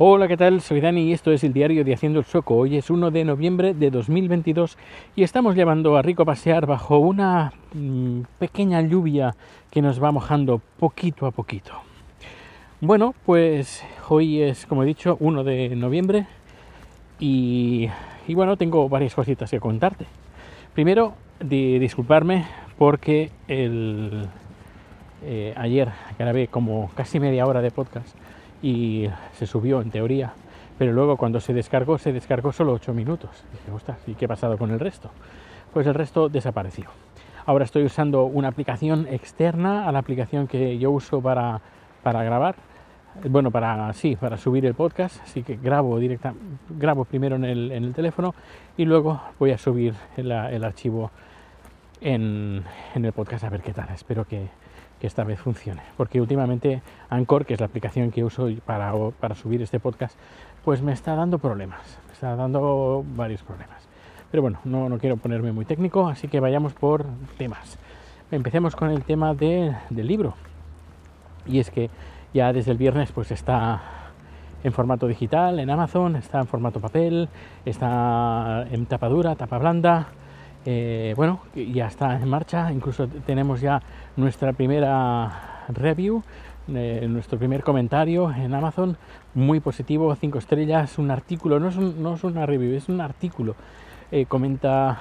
Hola, ¿qué tal? Soy Dani y esto es el diario de Haciendo el Soco. Hoy es 1 de noviembre de 2022 y estamos llevando a Rico a pasear bajo una mm, pequeña lluvia que nos va mojando poquito a poquito. Bueno, pues hoy es, como he dicho, 1 de noviembre y, y bueno, tengo varias cositas que contarte. Primero, de disculparme porque el, eh, ayer grabé como casi media hora de podcast y se subió en teoría, pero luego cuando se descargó, se descargó solo 8 minutos. dije, ¿y qué ha pasado con el resto? Pues el resto desapareció. Ahora estoy usando una aplicación externa a la aplicación que yo uso para, para grabar. Bueno, para sí, para subir el podcast, así que grabo directa, grabo primero en el, en el teléfono y luego voy a subir el, el archivo en, en, el podcast a ver qué tal. Espero que, que esta vez funcione. Porque últimamente Anchor, que es la aplicación que uso para, para subir este podcast, pues me está dando problemas. Me está dando varios problemas. Pero bueno, no, no quiero ponerme muy técnico, así que vayamos por temas. Empecemos con el tema de, del libro. Y es que ya desde el viernes pues está en formato digital en Amazon, está en formato papel, está en tapa dura, tapa blanda, eh, bueno, ya está en marcha, incluso tenemos ya nuestra primera review, eh, nuestro primer comentario en Amazon, muy positivo, 5 estrellas, un artículo, no es, no es, una review, es un artículo, eh, comenta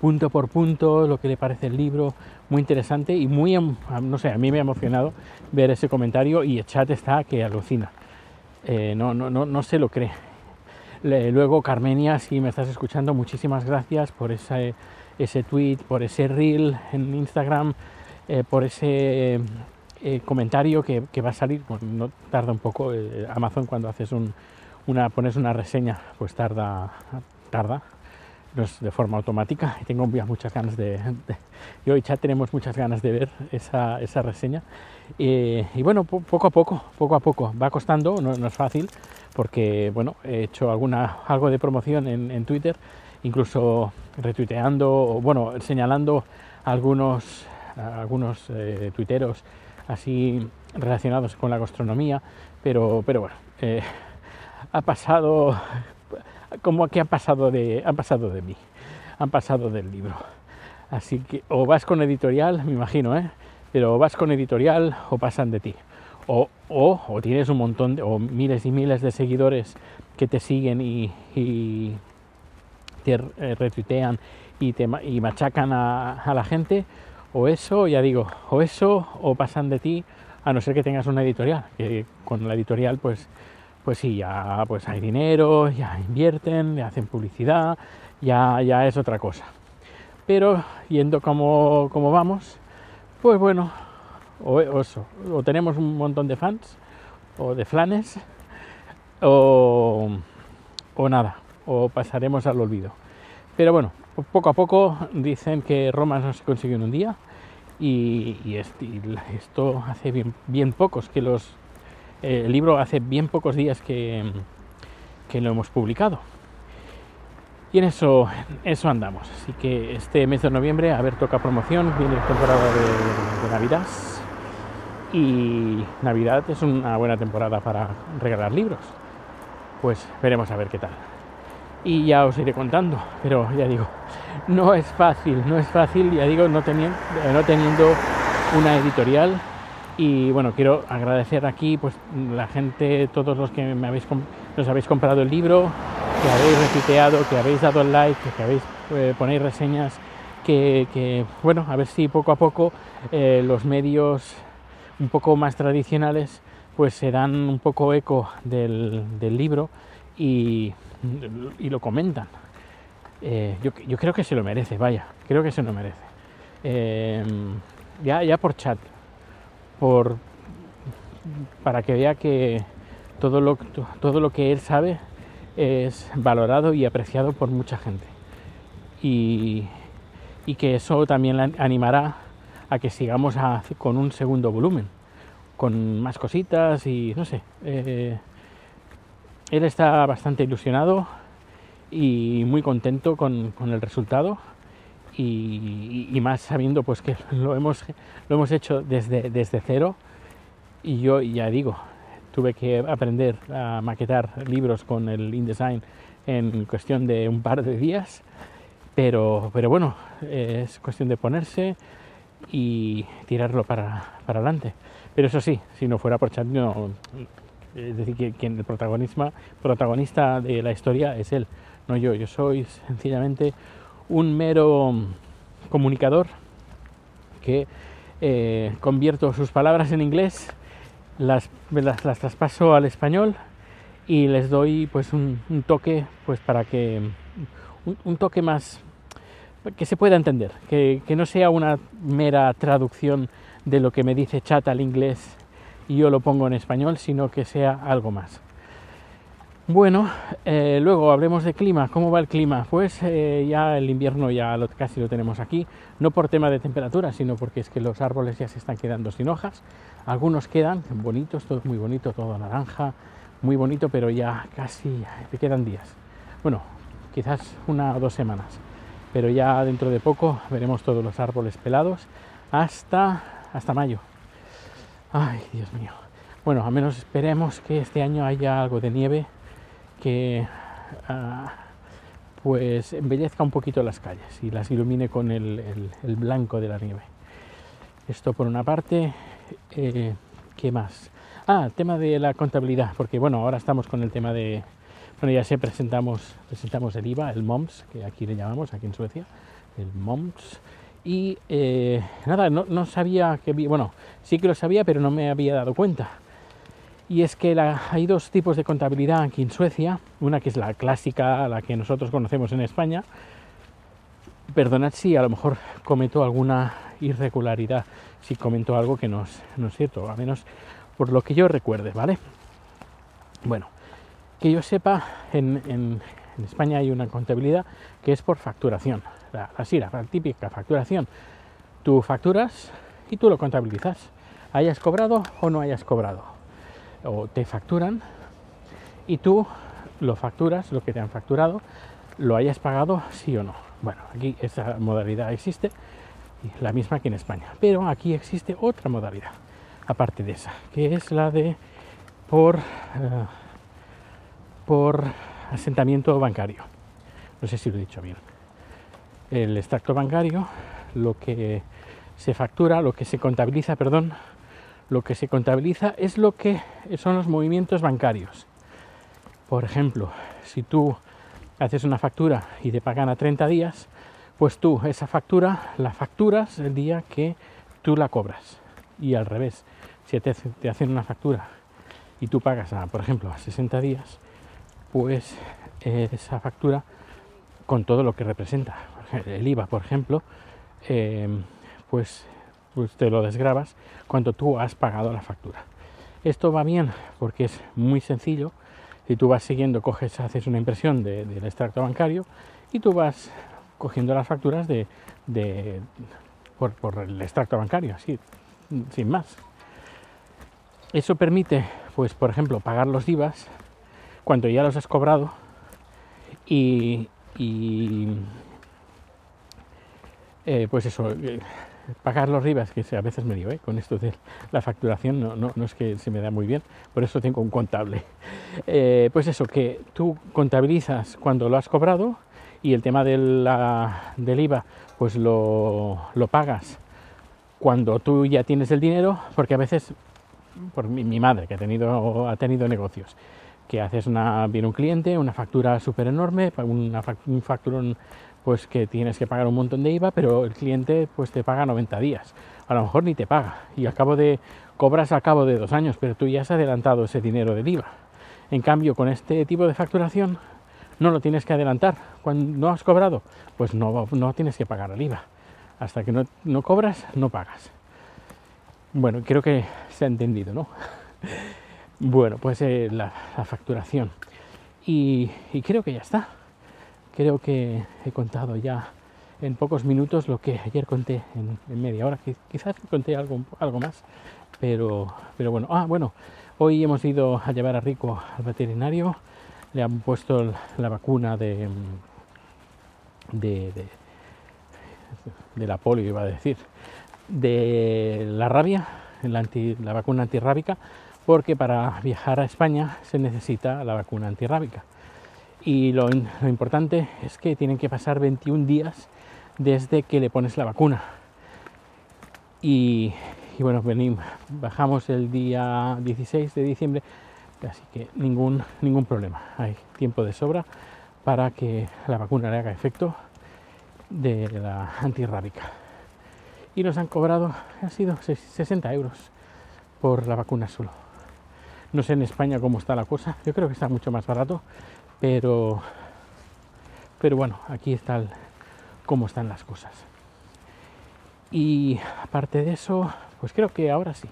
punto por punto lo que le parece el libro, muy interesante y muy, em, no sé, a mí me ha emocionado ver ese comentario y el chat está que alucina, no, no, no, no se lo cree Luego, Carmenia, si me estás escuchando, muchísimas gracias por ese, ese tweet, por ese reel en Instagram, eh, por ese eh, comentario que, va a salir. no tarda un poco. Eh, Amazon cuando haces un, una, pones una reseña, pues tarda, tarda. No es de forma automática. Y tengo muchas ganas de, de, yo y chat tenemos muchas ganas de ver esa, esa reseña. Y, y bueno poco a poco poco a poco. Va costando no, es fácil porque bueno, he hecho alguna, algo de promoción en, en Twitter, incluso retuiteando, o bueno, señalando algunos, algunos eh, tuiteros así relacionados con la gastronomía, pero, pero bueno, eh, ha pasado, como que ha pasado de, ha pasado de mí, han pasado del libro. Así que o vas con editorial, me imagino, ¿eh? pero o vas con editorial o pasan de ti o, o, tienes un montón de, o miles y miles de seguidores que te siguen y, y te eh, retuitean y, te, y machacan a, a, la gente, o eso, ya digo, o eso, o pasan de ti, a no ser que tengas una editorial, que con la editorial pues, pues sí, ya pues hay dinero, ya invierten, le hacen publicidad, ya, ya es otra cosa. Pero yendo como, vamos, pues bueno, o, eso, o tenemos un montón de fans, o de flanes, o, o nada, o pasaremos al olvido. Pero bueno, poco a poco dicen que Roma no se consiguió en un día y, y, esto hace bien, bien pocos que los... El libro hace bien pocos días que, que lo hemos publicado. Y en eso, eso andamos. Así que este mes de noviembre, a ver, toca promoción, viene la temporada de, de Navidad y Navidad es una buena temporada para regalar libros. Pues veremos a ver qué tal. Y ya os iré contando, pero ya digo, no es fácil, no es fácil, ya digo, no teniendo, no teniendo una editorial. Y bueno, quiero agradecer aquí pues la gente, todos los que me habéis, nos habéis comprado el libro, que habéis retuiteado, que habéis dado el like, que habéis eh, ponéis reseñas, que, bueno, a ver si poco a poco eh, los medios un poco más tradicionales pues se dan un poco eco del, del libro y, y, lo comentan. Eh, yo, yo, creo que se lo merece, vaya, creo que se lo merece. Eh, ya, ya por chat, para que vea que todo lo, todo lo que él sabe es valorado y apreciado por mucha gente. Y, y que eso también le animará a que sigamos con un segundo volumen, con más cositas y no sé. Eh, él está bastante ilusionado y muy contento con, con el resultado y, y, más sabiendo pues que lo hemos, lo hemos hecho desde, desde cero y yo ya digo, tuve que aprender a maquetar libros con el InDesign en cuestión de un par de días, pero, pero bueno, es cuestión de ponerse y tirarlo para, para adelante. Pero eso sí, si no fuera por Chat, no, es decir, que quien el protagonista de la historia es él, no yo. Yo soy sencillamente un mero comunicador que eh, convierto sus palabras en inglés, las, las, traspaso al español y les doy pues un, toque pues para que un, toque más que se pueda entender, que, que, no sea una mera traducción de lo que me dice chat al inglés y yo lo pongo en español, sino que sea algo más. Bueno, eh, luego hablemos de clima. ¿Cómo va el clima? Pues eh, ya el invierno ya lo, casi lo tenemos aquí, no por tema de temperatura, sino porque es que los árboles ya se están quedando sin hojas. Algunos quedan bonitos, todo muy bonito, todo naranja, muy bonito, pero ya casi te quedan días. Bueno, quizás una o dos semanas, pero ya dentro de poco veremos todos los árboles pelados hasta, hasta mayo. Ay, Dios mío. Bueno, al menos esperemos que este año haya algo de nieve que ah, pues embellezca un poquito las calles y las ilumine con el, blanco de la nieve. Esto por una parte. Eh, ¿Qué más? Ah, el tema de la contabilidad, porque bueno, ahora estamos con el tema de, bueno, ya sé, presentamos, presentamos el IVA, el MOMS, que aquí le llamamos, aquí en Suecia, el MOMS. Y eh, nada, no, no, sabía que, bueno, sí que lo sabía, pero no me había dado cuenta y es que hay dos tipos de contabilidad aquí en Suecia, una que es la clásica, la que nosotros conocemos en España. Perdonad si a lo mejor cometo alguna irregularidad, si comento algo que no es, no es cierto, a menos por lo que yo recuerde, ¿vale? Bueno, que yo sepa, en, en, España hay una contabilidad que es por facturación, así la típica facturación. Tú facturas y tú lo contabilizas, hayas cobrado o no hayas cobrado o te facturan y tú lo facturas, lo que te han facturado, lo hayas pagado sí o no. Bueno, aquí esa modalidad existe, la misma que en España, pero aquí existe otra modalidad, aparte de esa, que es la de por, eh, por asentamiento bancario. No sé si lo he dicho bien. El extracto bancario, lo que se factura, lo que se contabiliza, perdón, lo que se contabiliza es lo que son los movimientos bancarios. Por ejemplo, si tú haces una factura y te pagan a 30 días, pues tú esa factura la facturas el día que tú la cobras. Y al revés, si te, hacen una factura y tú pagas, a, por ejemplo, a 60 días, pues esa factura con todo lo que representa, el IVA, por ejemplo, eh, pues pues te lo desgrabas cuando tú has pagado la factura. Esto va bien porque es muy sencillo. Si tú vas siguiendo, coges, haces una impresión del extracto bancario y tú vas cogiendo las facturas de, por, por, el extracto bancario, así, sin más. Eso permite, pues, por ejemplo, pagar los IVAs cuando ya los has cobrado y, y eh, pues eso, eh, pagar los ribas, que a veces me digo, ¿eh? con esto de la facturación no, no, no, es que se me da muy bien, por eso tengo un contable. Eh, pues eso, que tú contabilizas cuando lo has cobrado y el tema del IVA, pues lo, lo, pagas cuando tú ya tienes el dinero, porque a veces, por mi, madre que ha tenido, ha tenido negocios, que haces una, viene un cliente, una factura súper enorme, un facturón pues que tienes que pagar un montón de IVA, pero el cliente pues te paga 90 días. A lo mejor ni te paga y al cabo de cobras al cabo de dos años, pero tú ya has adelantado ese dinero del IVA. En cambio, con este tipo de facturación no lo tienes que adelantar. Cuando no has cobrado, pues no, no tienes que pagar el IVA. Hasta que no, no cobras, no pagas. Bueno, creo que se ha entendido, ¿no? bueno, pues eh, la, facturación. y creo que ya está creo que he contado ya en pocos minutos lo que ayer conté en, media hora. Quizás conté algo, algo más, pero, pero bueno. Ah, bueno, hoy hemos ido a llevar a Rico al veterinario. Le han puesto la vacuna de, de, de, la polio, iba a decir, de la rabia, la, anti, la vacuna antirrábica, porque para viajar a España se necesita la vacuna antirrábica. Y lo, importante es que tienen que pasar 21 días desde que le pones la vacuna. Y, y bueno, venimos, bajamos el día 16 de diciembre, así que ningún, ningún problema. Hay tiempo de sobra para que la vacuna le haga efecto de la antirrábica. Y nos han cobrado, ha sido 60 euros por la vacuna solo. No sé en España cómo está la cosa, yo creo que está mucho más barato, pero, pero bueno, aquí está cómo están las cosas. Y aparte de eso, pues creo que ahora sí.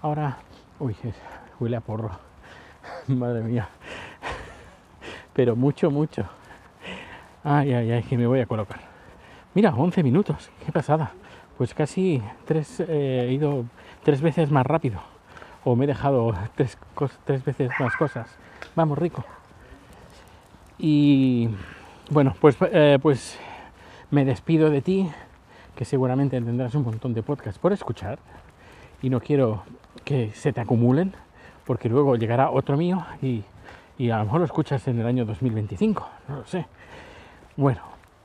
Ahora, uy, huele a porro. Madre mía. Pero mucho, mucho. Ay, ay, ay, que me voy a colocar. Mira, 11 minutos. Qué pasada. Pues casi tres, eh, he ido tres veces más rápido. O me he dejado tres, tres veces más cosas. Vamos, rico. Y bueno, pues, eh, pues me despido de ti, que seguramente tendrás un montón de podcasts por escuchar. Y no quiero que se te acumulen, porque luego llegará otro mío y, y a lo mejor lo escuchas en el año 2025. No lo sé. Bueno,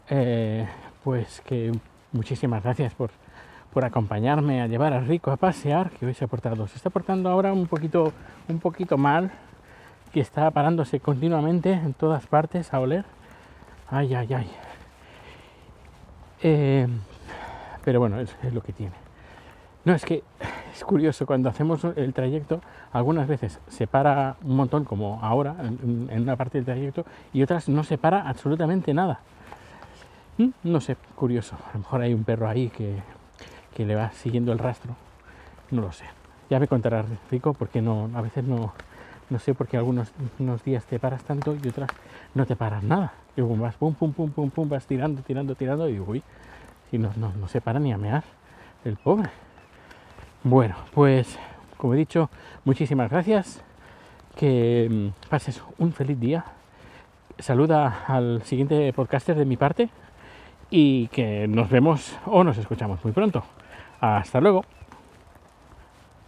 eh, pues que muchísimas gracias por, por acompañarme a llevar a Rico a pasear, que hoy se ha portado, se está portando ahora un poquito, un poquito mal, que está parándose continuamente en todas partes a oler. Ay, ay, ay. Eh, pero bueno, es, lo que tiene. No, es que es curioso, cuando hacemos el trayecto, algunas veces se para un montón, como ahora, en, en una parte del trayecto, y otras no se para absolutamente nada. ¿Mm? No sé, curioso. A lo mejor hay un perro ahí que, que le va siguiendo el rastro. No lo sé. Ya me contarás, Rico, porque no, a veces no, no sé por qué algunos unos días te paras tanto y otras no te paras nada. Y vas pum, pum, pum, pum, pum, vas tirando, tirando, tirando y uy, si no, no, no se para ni a mear el pobre. Bueno, pues como he dicho, muchísimas gracias. Que mm, pases un feliz día. Saluda al siguiente podcaster de mi parte y que nos vemos o nos escuchamos muy pronto. Hasta luego.